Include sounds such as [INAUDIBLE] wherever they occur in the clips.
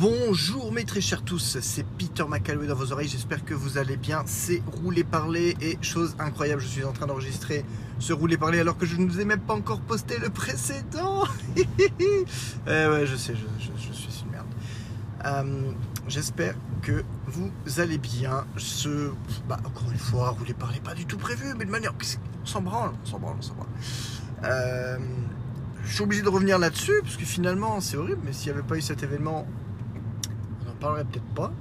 Bonjour mes très chers tous, c'est Peter McCalloway dans vos oreilles, j'espère que vous allez bien. C'est Rouler Parler et chose incroyable, je suis en train d'enregistrer ce Rouler Parler alors que je ne vous ai même pas encore posté le précédent. [LAUGHS] eh ouais, je sais, je, suis une merde. Euh, j'espère que vous allez bien. Ce, bah, encore une fois, Rouler Parler pas du tout prévu, mais de manière... On s'en branle, on s'en branle, on s'en branle. Euh, je suis obligé de revenir là-dessus, parce que finalement, c'est horrible, mais s'il n'y avait pas eu cet événement, parlerait peut-être pas.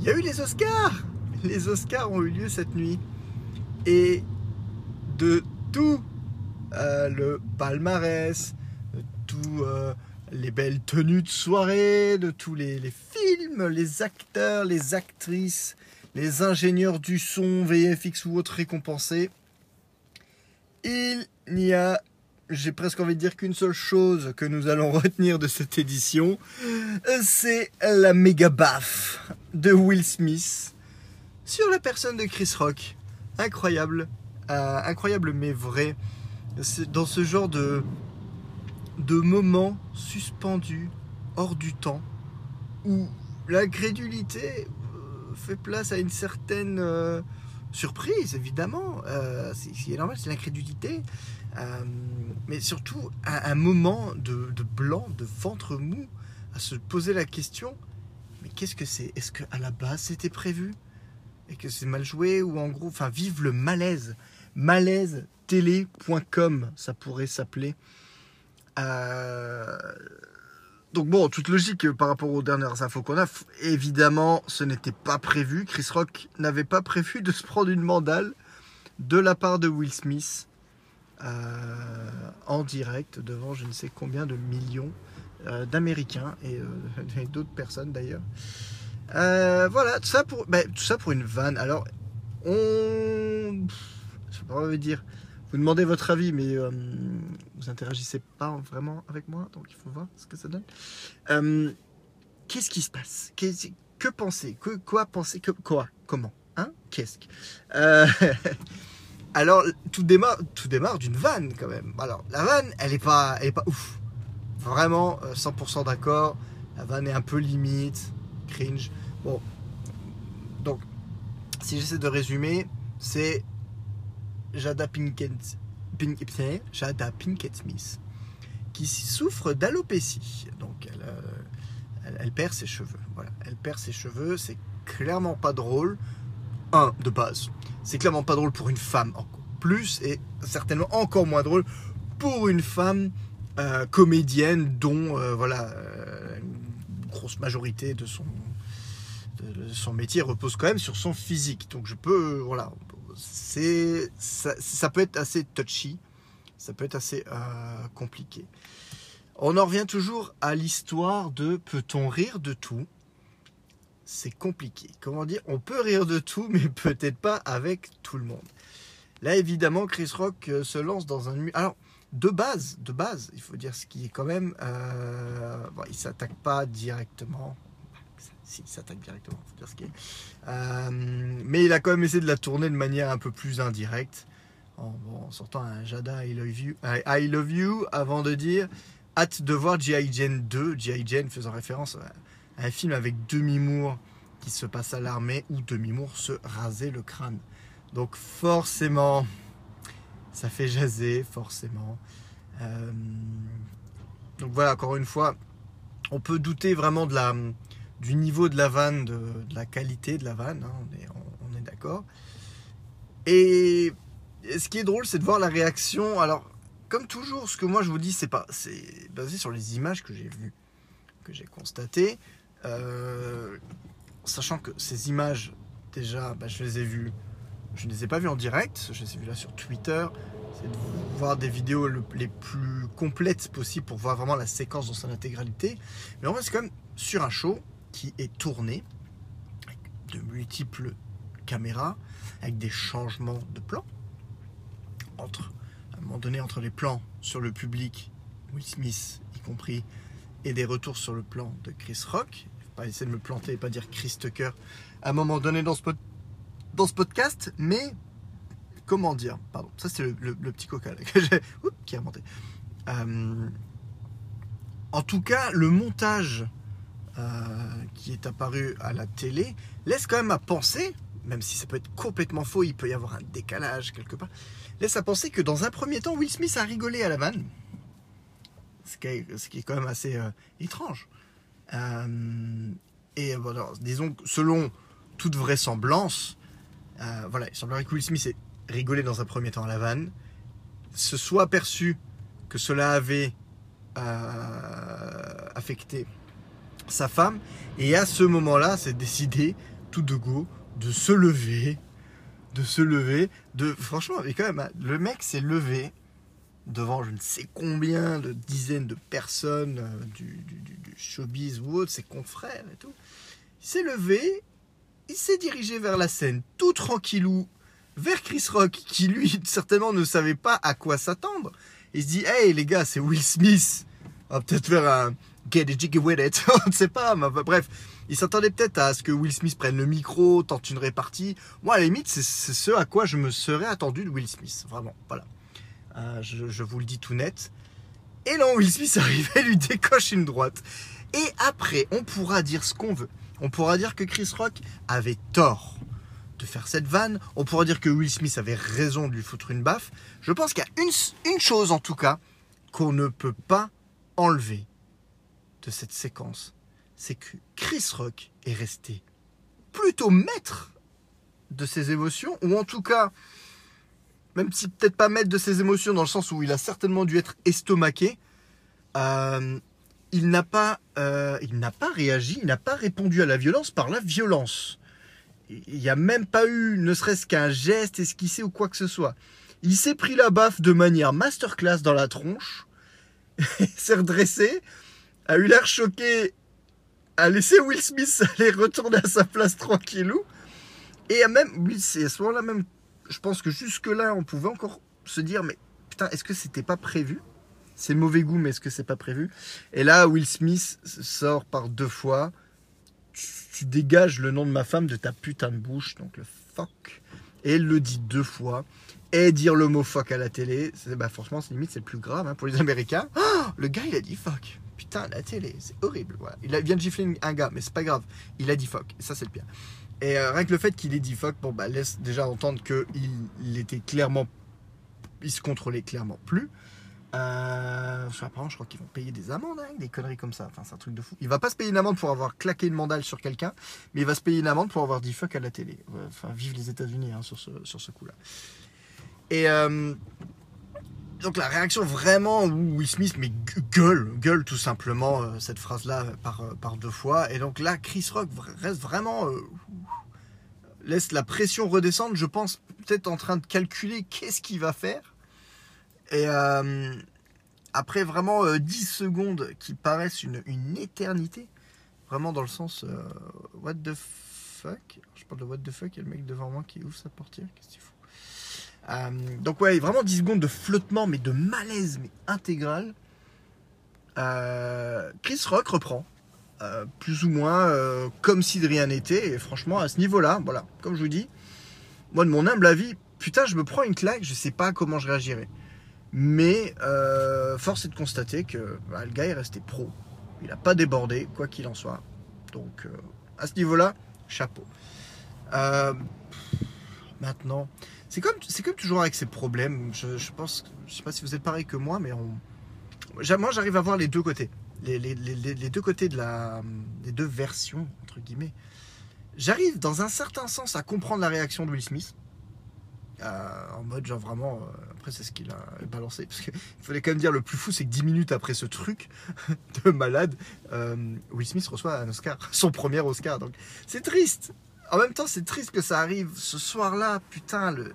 Il y a eu les Oscars Les Oscars ont eu lieu cette nuit. Et de tout euh, le palmarès, de tous euh, les belles tenues de soirée, de tous les, les, films, les acteurs, les actrices, les ingénieurs du son, VFX ou autres récompensés, il n'y a j'ai presque envie de dire qu'une seule chose que nous allons [LAUGHS] retenir de cette édition, c'est la méga baffe de Will Smith sur la personne de Chris Rock. Incroyable, euh, incroyable mais vrai. Dans ce genre de, de moment suspendu, hors du temps, où la crédulité euh, fait place à une certaine euh, surprise, évidemment. c'est ce qui est normal, c'est l'incrédulité. Euh, mais surtout un, moment de, blanc, de ventre mou, à se poser la question mais qu'est-ce que c'est? Est-ce qu'à la base c'était prévu? Et que c'est mal joué Ou en gros, enfin, vive le malaise. Malaise télé.com, ça pourrait s'appeler. Euh, donc bon, toute logique par rapport aux dernières infos qu'on a, évidemment, ce n'était pas prévu. Chris Rock n'avait pas prévu de [LAUGHS] se prendre une mandale de la part de Will Smith. Euh, en direct devant je ne sais combien de millions euh, d'Américains et, euh, [LAUGHS] d'autres personnes d'ailleurs. voilà, tout ça, pour, ben, tout ça pour une vanne. Alors, on. Je sais pas dire. Vous demandez votre avis, mais vous interagissez pas vraiment avec moi, donc il faut voir ce que ça donne. Qu'est-ce qui se passe? Que penser? Que, Quoi penser? Que, Quoi? Comment? Hein? Qu'est-ce que [LAUGHS] Alors, tout démarre, tout démarre d'une vanne quand même. Alors, la vanne, elle est pas, elle est pas ouf. Vraiment, 100% euh, d'accord. La vanne est un peu limite, cringe. Bon, donc, si j'essaie de résumer, c'est Jada Pinkett, Pinkett Smith qui souffre d'alopécie. Donc, elle, euh, elle, perd ses cheveux. Voilà, elle perd ses cheveux. C'est clairement pas drôle. Un, de base c'est clairement pas drôle pour une femme encore plus et certainement encore moins drôle pour une femme euh, comédienne dont euh, voilà une grosse majorité de son de son métier repose quand même sur son physique. Donc je peux voilà c'est ça, peut être assez touchy, ça peut être assez compliqué. On en revient toujours à l'histoire de peut-on rire de tout? C'est compliqué. Comment dire? On peut rire de tout, mais [LAUGHS] peut-être pas avec tout le monde. Là, évidemment, Chris Rock euh, se lance dans un... Alors, de base, de base, il faut dire ce qui est quand même... Euh... Bon, il s'attaque pas directement. S'attaque directement, faut dire ce qui est. Euh, mais il a quand même essayé de la tourner de manière un peu plus indirecte. En, sortant un Jada I love, you, I love you avant de dire hâte de voir G.I. Jane 2, G.I. Jane faisant référence à un film avec Demi-Moore qui se passe à l'armée où Demi-Moore se rasait le crâne. Donc forcément, ça fait jaser, forcément. Euh, donc voilà, encore une fois, on peut douter vraiment de la, du niveau de la vanne, de, la qualité de la vanne, hein, on est, d'accord. Et ce qui est drôle, c'est de voir la réaction. Alors, comme toujours, ce que moi je vous dis, c'est pas, c'est basé sur les images que j'ai vues, que j'ai constatées. Euh, sachant que ces images, déjà, bah, je les ai vues, je ne les ai pas vues en direct, je les ai vues là sur Twitter. C'est de voir des vidéos les plus complètes possibles pour voir vraiment la séquence dans son intégralité. Mais en vrai, c'est quand même sur un show qui est tourné avec de multiples caméras, avec des changements de plans. Entre, un moment donné, entre les plans sur le public, Will Smith y compris, et des retours sur le plan de Chris Rock, pas essayer de me planter et pas dire Chris Tucker à un moment donné dans ce, dans ce podcast, mais comment dire? Pardon, ça c'est le, petit coca [LAUGHS] qui a monté. Euh, en tout cas, le montage qui est apparu à la télé laisse quand même à penser, même si ça peut être complètement faux, il peut y avoir un décalage quelque part, laisse à penser que dans un premier temps, Will Smith a rigolé à la vanne. Ce qui est, quand même assez étrange. et voilà, disons, selon toute vraisemblance, voilà, il semblerait que Will Smith ait rigolé dans un premier temps à la vanne, se soit aperçu que cela avait euh, affecté sa femme, et à ce moment-là, c'est décidé tout de go de se lever, de se lever, de franchement, mais quand même, hein, le mec s'est levé devant je ne sais combien de dizaines de personnes euh, du, showbiz ou autre, ses confrères et tout. Il s'est levé, il s'est dirigé vers la scène, tout tranquillou, vers Chris Rock, qui lui [LAUGHS] certainement ne savait pas à quoi s'attendre. Il se dit, hey les gars, c'est Will Smith. On va peut-être faire un get a jiggy with it. [LAUGHS] On ne sait pas, mais bref. Il s'attendait peut-être à ce que Will Smith prenne le micro, tente une répartie. Moi, à la limite, c'est ce à quoi je me serais attendu de Will Smith. Vraiment, voilà. Euh, je, vous le dis tout net. Et non, Will Smith [LAUGHS] arrive et lui décoche une droite. Et après, on pourra dire ce qu'on veut. On pourra dire que Chris Rock avait tort de faire cette vanne. On pourra dire que Will Smith avait raison de lui foutre une baffe. Je pense qu'il y a une chose en tout cas qu'on ne peut pas enlever de cette séquence. C'est que Chris Rock est resté plutôt maître de ses émotions, ou en tout cas, même si peut-être pas maître de ses émotions dans le sens où il a certainement dû être estomaqué, euh, il n'a pas, euh, il n'a pas réagi, il n'a pas répondu à la violence par la violence. Il n'y a même pas eu ne serait-ce qu'un geste esquissé ou quoi que ce soit. Il s'est pris la baffe de manière masterclass dans la tronche, [LAUGHS] s'est redressé, a eu l'air choqué, a laissé Will Smith [LAUGHS] aller retourner à sa place tranquillou, et a même, oui, c'est à ce moment-là même, je pense que jusque-là, on pouvait encore se dire, mais putain, est-ce que c'était pas prévu? C'est mauvais goût, mais est-ce que c'est pas prévu? Et là, Will Smith sort par deux fois tu dégages le nom de ma femme de ta putain de bouche, donc le fuck. Et elle le dit deux fois. Et dire le mot fuck à la télé, bah franchement, c'est limite, c'est le plus grave hein, pour les Américains. Oh, [GASPS] le gars, il a dit fuck. Putain, la télé, c'est horrible. Il vient de gifler un gars, mais c'est pas grave. Il a dit fuck. Ça, c'est le pire. Et euh, rien que le fait qu'il ait dit fuck, bon, bah, laisse déjà entendre qu'il il était clairement. Il se contrôlait clairement plus. Euh, apparemment, je crois qu'ils vont payer des amendes, hein, des conneries comme ça. Enfin, c'est un truc de fou. Il va pas se payer une amende pour avoir claqué une mandale sur quelqu'un, mais il va se payer une amende pour avoir dit fuck à la télé. Enfin, vive les États-Unis hein, sur ce, sur ce coup-là. Et euh, donc, la réaction vraiment où Will Smith, mais gueule, gueule tout simplement euh, cette phrase-là par, euh, par deux fois. Et donc là, Chris Rock reste vraiment. laisse la pression redescendre. Je pense peut-être en train de calculer qu'est-ce qu'il va faire et euh, après vraiment 10 euh, secondes qui paraissent une, éternité, vraiment dans le sens euh, what the fuck, je parle de what the fuck, il y a le mec devant moi qui ouvre sa portière, qu'est-ce qu'il fout Donc ouais, vraiment 10 secondes de flottement, mais de malaise, mais intégral. Chris Rock reprend. plus ou moins comme si de rien n'était. Et franchement, à ce niveau-là, voilà, comme je vous dis, moi de mon humble avis, putain, je me prends une claque, je sais pas comment je réagirais. Mais euh, force est de constater que bah, le gars est resté pro. Il n'a pas débordé, quoi qu'il en soit. Donc, euh, à ce niveau-là, chapeau. Euh, maintenant, c'est comme, c'est toujours avec ces problèmes. Je, pense, je sais pas si vous êtes pareil que moi, mais moi j'arrive à voir les deux côtés. Les, deux côtés de la. les deux versions, entre guillemets. J'arrive dans un certain sens à comprendre la réaction de Will Smith. en mode genre vraiment après, c'est ce qu'il a balancé. Parce qu'il [LAUGHS] fallait quand même dire, le plus fou, c'est que 10 minutes après ce truc [LAUGHS] de malade, euh, Will Smith reçoit un Oscar, son premier Oscar. Donc, c'est triste. En même temps, c'est triste que ça arrive ce soir-là. Putain, le,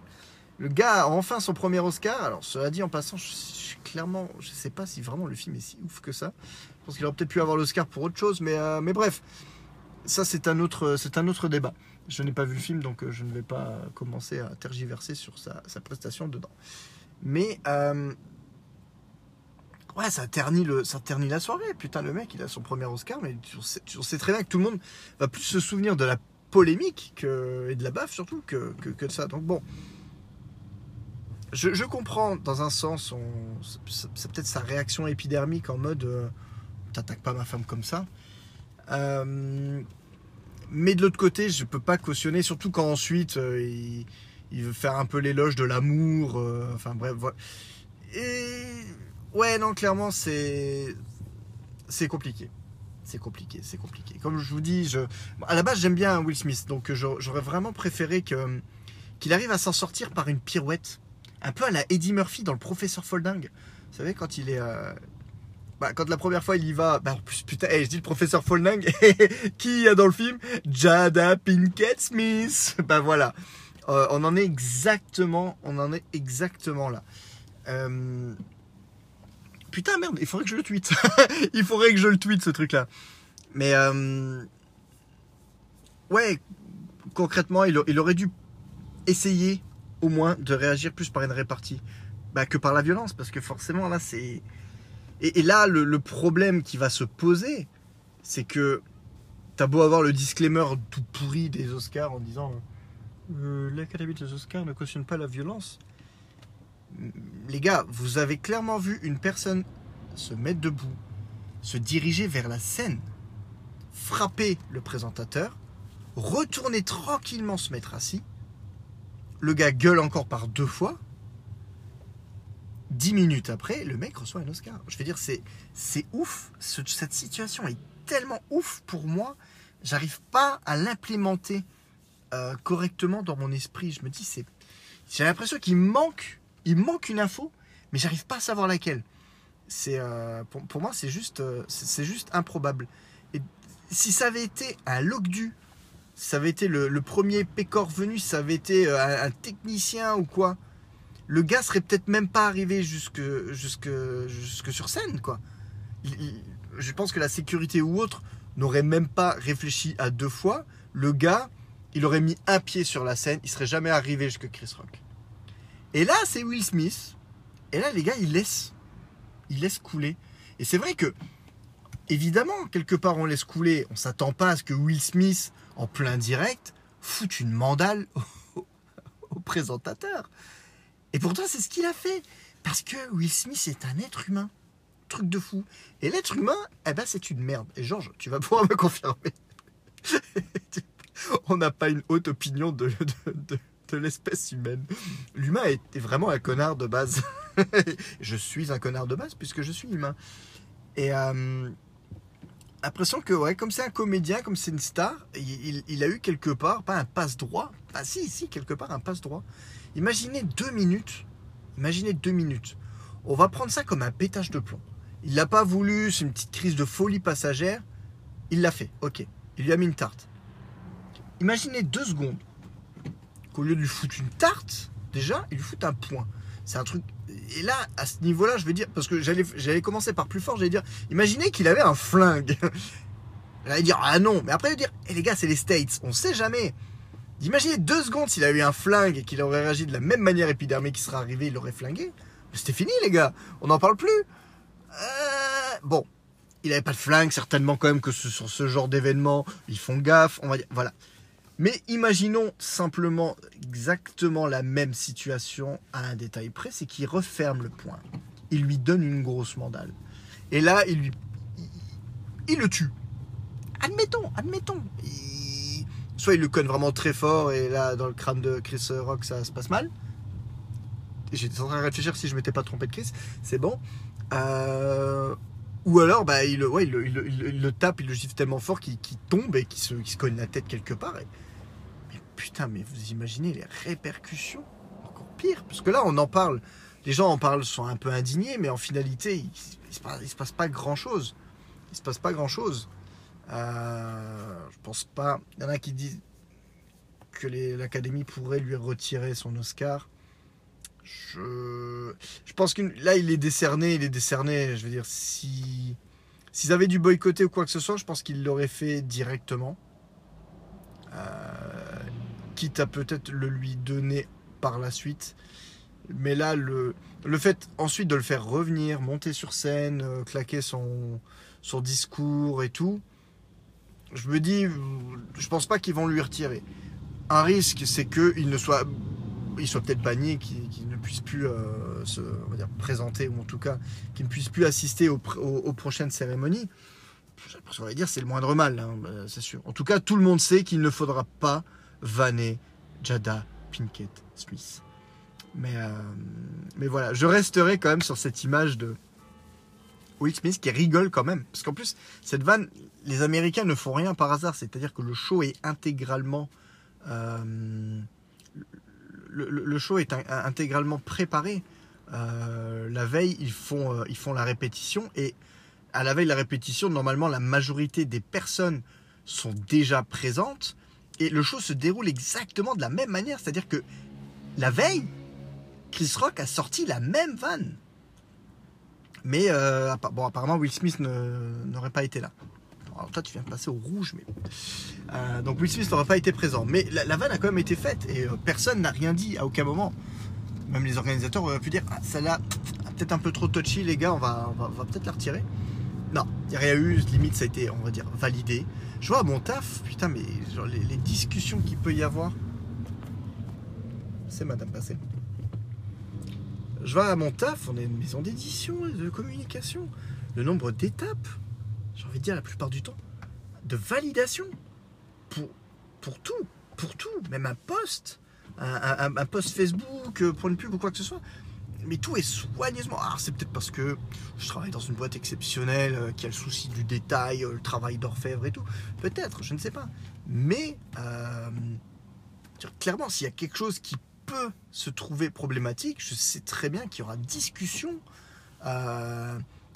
le gars a enfin son premier Oscar. Alors, cela dit, en passant, je, je, clairement, je sais pas si vraiment le film est si ouf que ça. Je pense qu'il aurait peut-être pu avoir l'Oscar pour autre chose, mais, euh, mais bref, ça, c'est un, autre, un autre débat. Je n'ai pas vu le film, donc euh, je ne vais pas commencer à tergiverser sur sa, sa prestation dedans. Mais euh, ouais, ça ternit, le, ça ternit la soirée. Putain, le mec, il a son premier Oscar, mais tu sais, très bien que tout le monde va plus se souvenir de la polémique que, et de la baffe surtout que, que, de ça. Donc bon, je, comprends dans un sens, c'est peut-être sa réaction épidermique en mode euh, t'attaques pas ma femme comme ça. Euh, mais de l'autre côté, je peux pas cautionner, surtout quand ensuite euh, il, il veut faire un peu l'éloge de l'amour. euh, enfin bref, voilà. Et ouais, non, clairement, c'est c'est compliqué. C'est compliqué, c'est compliqué. Comme je vous dis, je... à la base j'aime bien Will Smith, donc j'aurais vraiment préféré que qu'il arrive à s'en sortir par une pirouette, un peu à la Eddie Murphy dans le Professeur Folding. Vous savez quand il est, euh, bah, quand la première fois il y va, bah putain, hey, je dis le Professeur Folding, [LAUGHS] qui y a dans le film? Jada Pinkett Smith. Bah voilà, Euh, on en est exactement, on en est exactement là. Euh, Putain merde, il faudrait que je le tweete. [LAUGHS] il faudrait que je le tweete ce truc-là. Mais euh, ouais, concrètement, il, aurait dû essayer au moins de réagir plus par une répartie bah, que par la violence, parce que forcément là c'est et, là le, le problème qui va se poser, c'est que t'as beau avoir le disclaimer tout pourri des Oscars en disant euh, l'Académie des Oscars ne cautionne pas la violence. Les gars, vous avez clairement vu une personne se mettre debout, se diriger vers la scène, frapper le présentateur, retourner tranquillement se mettre assis. Le gars gueule encore par deux fois. Dix minutes après, le mec reçoit un Oscar. Je veux dire, c'est, c'est ouf. Ce- cette situation est tellement ouf pour moi. J'arrive pas à l'implémenter euh, correctement dans mon esprit. Je me dis, c'est, j'ai l'impression qu'il manque, il manque une info, mais j'arrive pas à savoir laquelle. C'est, euh, pour, moi, c'est juste, euh, c'est, juste improbable. Et si ça avait été un Logdu, si ça avait été le, premier pécor venu, si ça avait été euh, un, technicien ou quoi, le gars serait peut-être même pas arrivé jusque, jusque, jusque sur scène, quoi. Je pense que la sécurité ou autre n'aurait même pas réfléchi à deux fois. Le gars, il aurait mis un pied sur la scène, il serait jamais arrivé jusque Chris Rock. Et là, c'est Will Smith. Et là, les gars, ils laissent, ils laissent couler. Et c'est vrai que, évidemment, quelque part, on laisse couler. On s'attend pas à ce que Will Smith, en plein direct, foute une mandale [LAUGHS] au, présentateur. Et pourtant, c'est ce qu'il a fait. Parce que Will Smith est un être humain. Truc de fou. Et l'être humain, eh ben, c'est une merde. Et Georges, tu vas pouvoir me [LAUGHS] confirmer. [LAUGHS] On n'a pas une haute opinion de- l'espèce humaine. L'humain est, vraiment un connard de base. [LAUGHS] je suis un connard de base puisque je suis humain. Et euh, l'impression que, ouais, comme c'est un comédien, comme c'est une star, il, il- il a eu quelque part, pas un passe-droit, ah si, si, quelque part un passe-droit. Imaginez deux minutes, imaginez deux minutes. On va prendre ça comme un pétage de plomb. Il l'a pas voulu, c'est une petite crise de folie passagère. Il l'a fait, ok. Il lui a mis une tarte. Imaginez deux secondes qu'au lieu de lui foutre une tarte, déjà, il lui fout un point. C'est un truc. Et là, à ce niveau-là, je vais dire, parce que j'allais, commencer par plus fort, j'allais dire, imaginez qu'il avait un flingue. [LAUGHS] J'allais dire, ah non, mais après, il dire, eh les gars, c'est les States, on sait jamais. Imaginez deux secondes s'il avait eu un flingue et qu'il aurait réagi de la même manière épidermique qui serait arrivé, il l'aurait flingué. C'était fini, les gars, on n'en parle plus. Euh, bon, il n'avait pas de flingue, certainement quand même que ce- sur ce genre d'événement, ils font gaffe, on va dire, voilà. Mais imaginons simplement exactement la même situation à un détail près, c'est qu'il referme le point. Il lui donne une grosse mandale. Et là, il lui. Il, le tue. Admettons, admettons. Soit il le conne vraiment très fort et là, dans le crâne de Chris Rock, ça se passe mal. J'étais en train de réfléchir si je m'étais pas trompé de Chris. C'est bon. Euh, Ou alors, bah, il, le- ouais, il, le- tape, il le gifle tellement fort qu'il tombe et qu'il se, se cogne la tête quelque part. Putain, mais vous imaginez les répercussions? Encore pire. Parce que là, on en parle. Les gens en parlent, sont un peu indignés, mais en finalité, il, il se, passe, pas grand chose. Il se passe pas grand chose. je pense pas. Il y en a qui disent que l'Académie pourrait lui retirer son Oscar. Je, je pense que là, il est décerné, il est décerné. Je veux dire, si s'ils avaient dû boycotter ou quoi que ce soit, je pense qu'ils l'auraient fait directement. Euh, quitte à peut-être le lui donner par la suite. Mais là, le, le fait ensuite de le faire revenir, monter sur scène, euh, claquer son, son discours et tout, je me dis, je pense pas qu'ils vont lui retirer. Un risque, c'est qu'il ne soit, il soit peut-être banni, qu'il ne puisse plus euh, se on va dire, présenter, ou en tout cas qu'il ne puisse plus assister aux, pr- aux- aux prochaines cérémonies. j'ai l'impression dire c'est le moindre mal, hein, c'est sûr. En tout cas, tout le monde sait qu'il ne faudra pas vanner Jada Pinkett Smith. Mais, euh, mais voilà, je resterai quand même sur cette image de Will Smith qui rigole quand même. Parce qu'en plus, cette vanne, les Américains ne font rien par hasard. C'est-à-dire que le show est intégralement. euh, le, est in- intégralement préparé. Euh, la veille, ils font, ils font la répétition. Et à la veille de la répétition, normalement, la majorité des personnes sont déjà présentes. Et le show se déroule exactement de la même manière. C'est-à-dire que la veille, Chris Rock a sorti la même vanne. Mais euh, bon, apparemment, Will Smith n'aurait pas été là. Alors toi, tu viens de passer au rouge, mais... Euh, donc Will Smith n'aurait pas été présent. Mais la, vanne a quand même été faite et euh, personne n'a rien dit à aucun moment. Même les organisateurs auraient pu dire ah, celle-là, peut-être un peu trop touchy, les gars, on va peut-être la retirer. Non, il n'y a rien eu, limite ça a été, on va dire, validé. Je vois à mon taf, putain, mais genre, les, discussions qu'il peut y avoir. C'est Madame Passé. Je vais à mon taf, on est une maison d'édition de communication. Le nombre d'étapes, j'ai envie de dire la plupart du temps, de validation pour, pour tout, pour tout, même un post, un, un- un post Facebook euh, pour une pub ou quoi que ce soit. Mais tout est soigneusement. Alors c'est peut-être parce que je travaille dans une boîte exceptionnelle euh, qui a le souci du détail, euh, le travail d'orfèvre et tout. Peut-être, je ne sais pas. Mais euh, clairement, s'il y a quelque chose qui peut se trouver problématique, je sais très bien qu'il y aura discussion,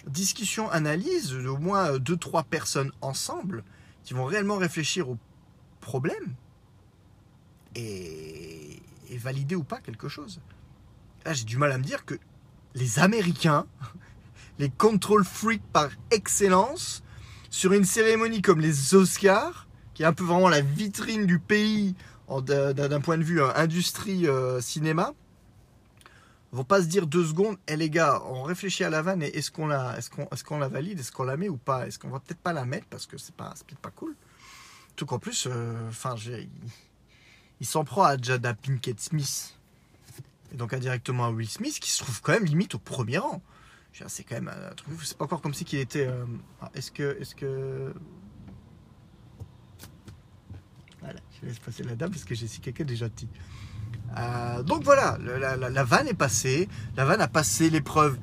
discussion, analyse, au moins deux, trois personnes ensemble qui vont réellement réfléchir au problème et valider ou pas quelque chose. Là, j'ai du mal à me dire que les Américains, [LAUGHS] les control freaks par excellence, sur une cérémonie comme les Oscars, qui est un peu vraiment la vitrine du pays d'un point de vue euh, industrie euh, cinéma, vont pas se dire deux secondes, eh les gars, on réfléchit à la vanne et est-ce qu'on la, valide, est-ce qu'on la met ou pas, est-ce qu'on va peut-être pas la mettre parce que c'est pas, peut-être pas cool. Tout qu'en plus, euh, enfin, s'en prend à Jada Pinkett Smith et donc indirectement à Will Smith qui se trouve quand même limite au premier rang. C'est quand même un truc, c'est pas encore comme si qu'il était. euh, ah, est-ce que, est-ce que voilà, je laisse passer la dame parce que j'ai si quelqu'un déjà dit. Euh, donc voilà, la, la- vanne est passée. La vanne a passé l'épreuve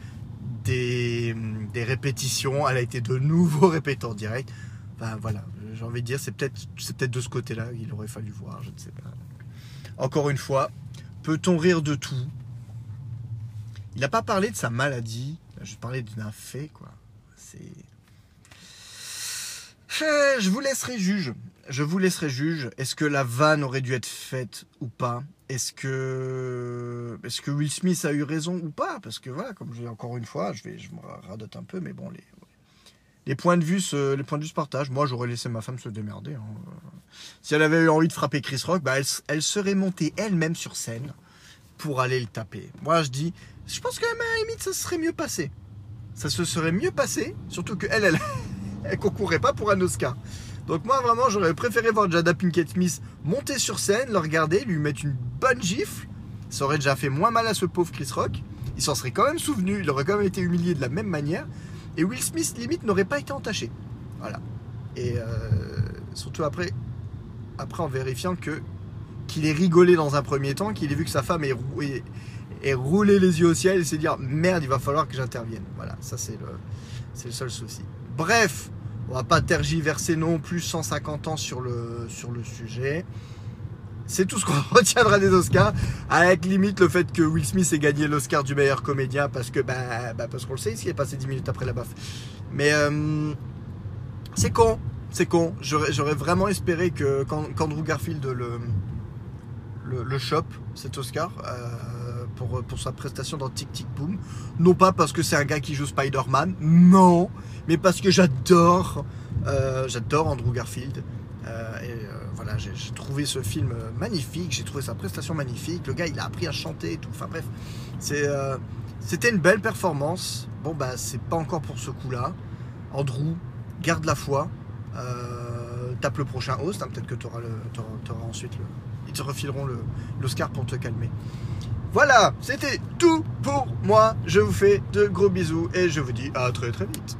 des, des répétitions. Elle a été de nouveau [LAUGHS] répétée en direct. Enfin voilà, j'ai envie de dire, c'est peut-être peut-être de ce côté-là qu'il aurait fallu voir, je ne sais pas. Encore une fois, peut-on rire de tout? Il n'a pas parlé de sa maladie, juste parlé d'un fait, quoi. C'est. Je je vous laisserai juge. Je vous laisserai juge. Est-ce que la vanne aurait dû être faite ou pas? Est-ce que est-ce que Will Smith a eu raison ou pas? Parce que voilà, comme je dis encore une fois, je vais je me radote un peu, mais bon les les points de vue se, les points de vue se partagent. Moi, j'aurais laissé ma femme se démerder. hein. Si elle avait eu envie de frapper Chris Rock, bah, elle, serait montée elle-même sur scène pour aller le taper. Moi, je dis, je pense que même à la limite, ça se serait mieux passé. Ça se serait mieux passé, surtout que elle, elle, [LAUGHS] elle concourait pas pour un Oscar. Donc moi, vraiment, j'aurais préféré voir Jada Pinkett Smith monter sur scène, le regarder, lui mettre une bonne gifle. Ça aurait déjà fait moins mal à ce pauvre Chris Rock. Il s'en serait quand même souvenu, il aurait quand même été humilié de la même manière. Et Will Smith, limite, n'aurait pas été entaché. Voilà. Et euh, surtout après, après en vérifiant que qu'il ait rigolé dans un premier temps, qu'il ait vu que sa femme ait, rou- ait- ait roulé les yeux au ciel et s'est dit ah, merde, il va falloir que j'intervienne. Voilà, ça c'est le, le seul souci. Bref, on va pas tergiverser non plus 150 ans sur le, sur le sujet. C'est tout ce qu'on [LAUGHS] retiendra des Oscars, avec limite le fait que Will Smith ait gagné l'Oscar du meilleur comédien parce que bah, bah, parce qu'on le sait, il est passé 10 minutes après la baffe. Mais euh, c'est con, c'est con. J'aurais vraiment espéré que qu'An- qu'Andrew Garfield le, le, chope, cet Oscar, euh, pour, sa prestation dans Tic Tic Boom. Non pas parce que c'est un gars qui joue Spider-Man, non, mais parce que j'adore, euh, Andrew Garfield. Voilà, j'ai trouvé ce film euh, magnifique, j'ai trouvé sa prestation magnifique. Le gars, il a appris à chanter et tout. Enfin bref, euh, c'était une belle performance. Bon, bah, c'est pas encore pour ce coup-là. Andrew, garde la foi. Euh, tape le prochain host. hein, Peut-être que tu auras, ensuite le. Ils te refileront le- l'Oscar pour te calmer. Voilà, c'était tout pour moi. Je vous fais de gros bisous et je vous dis à très très vite.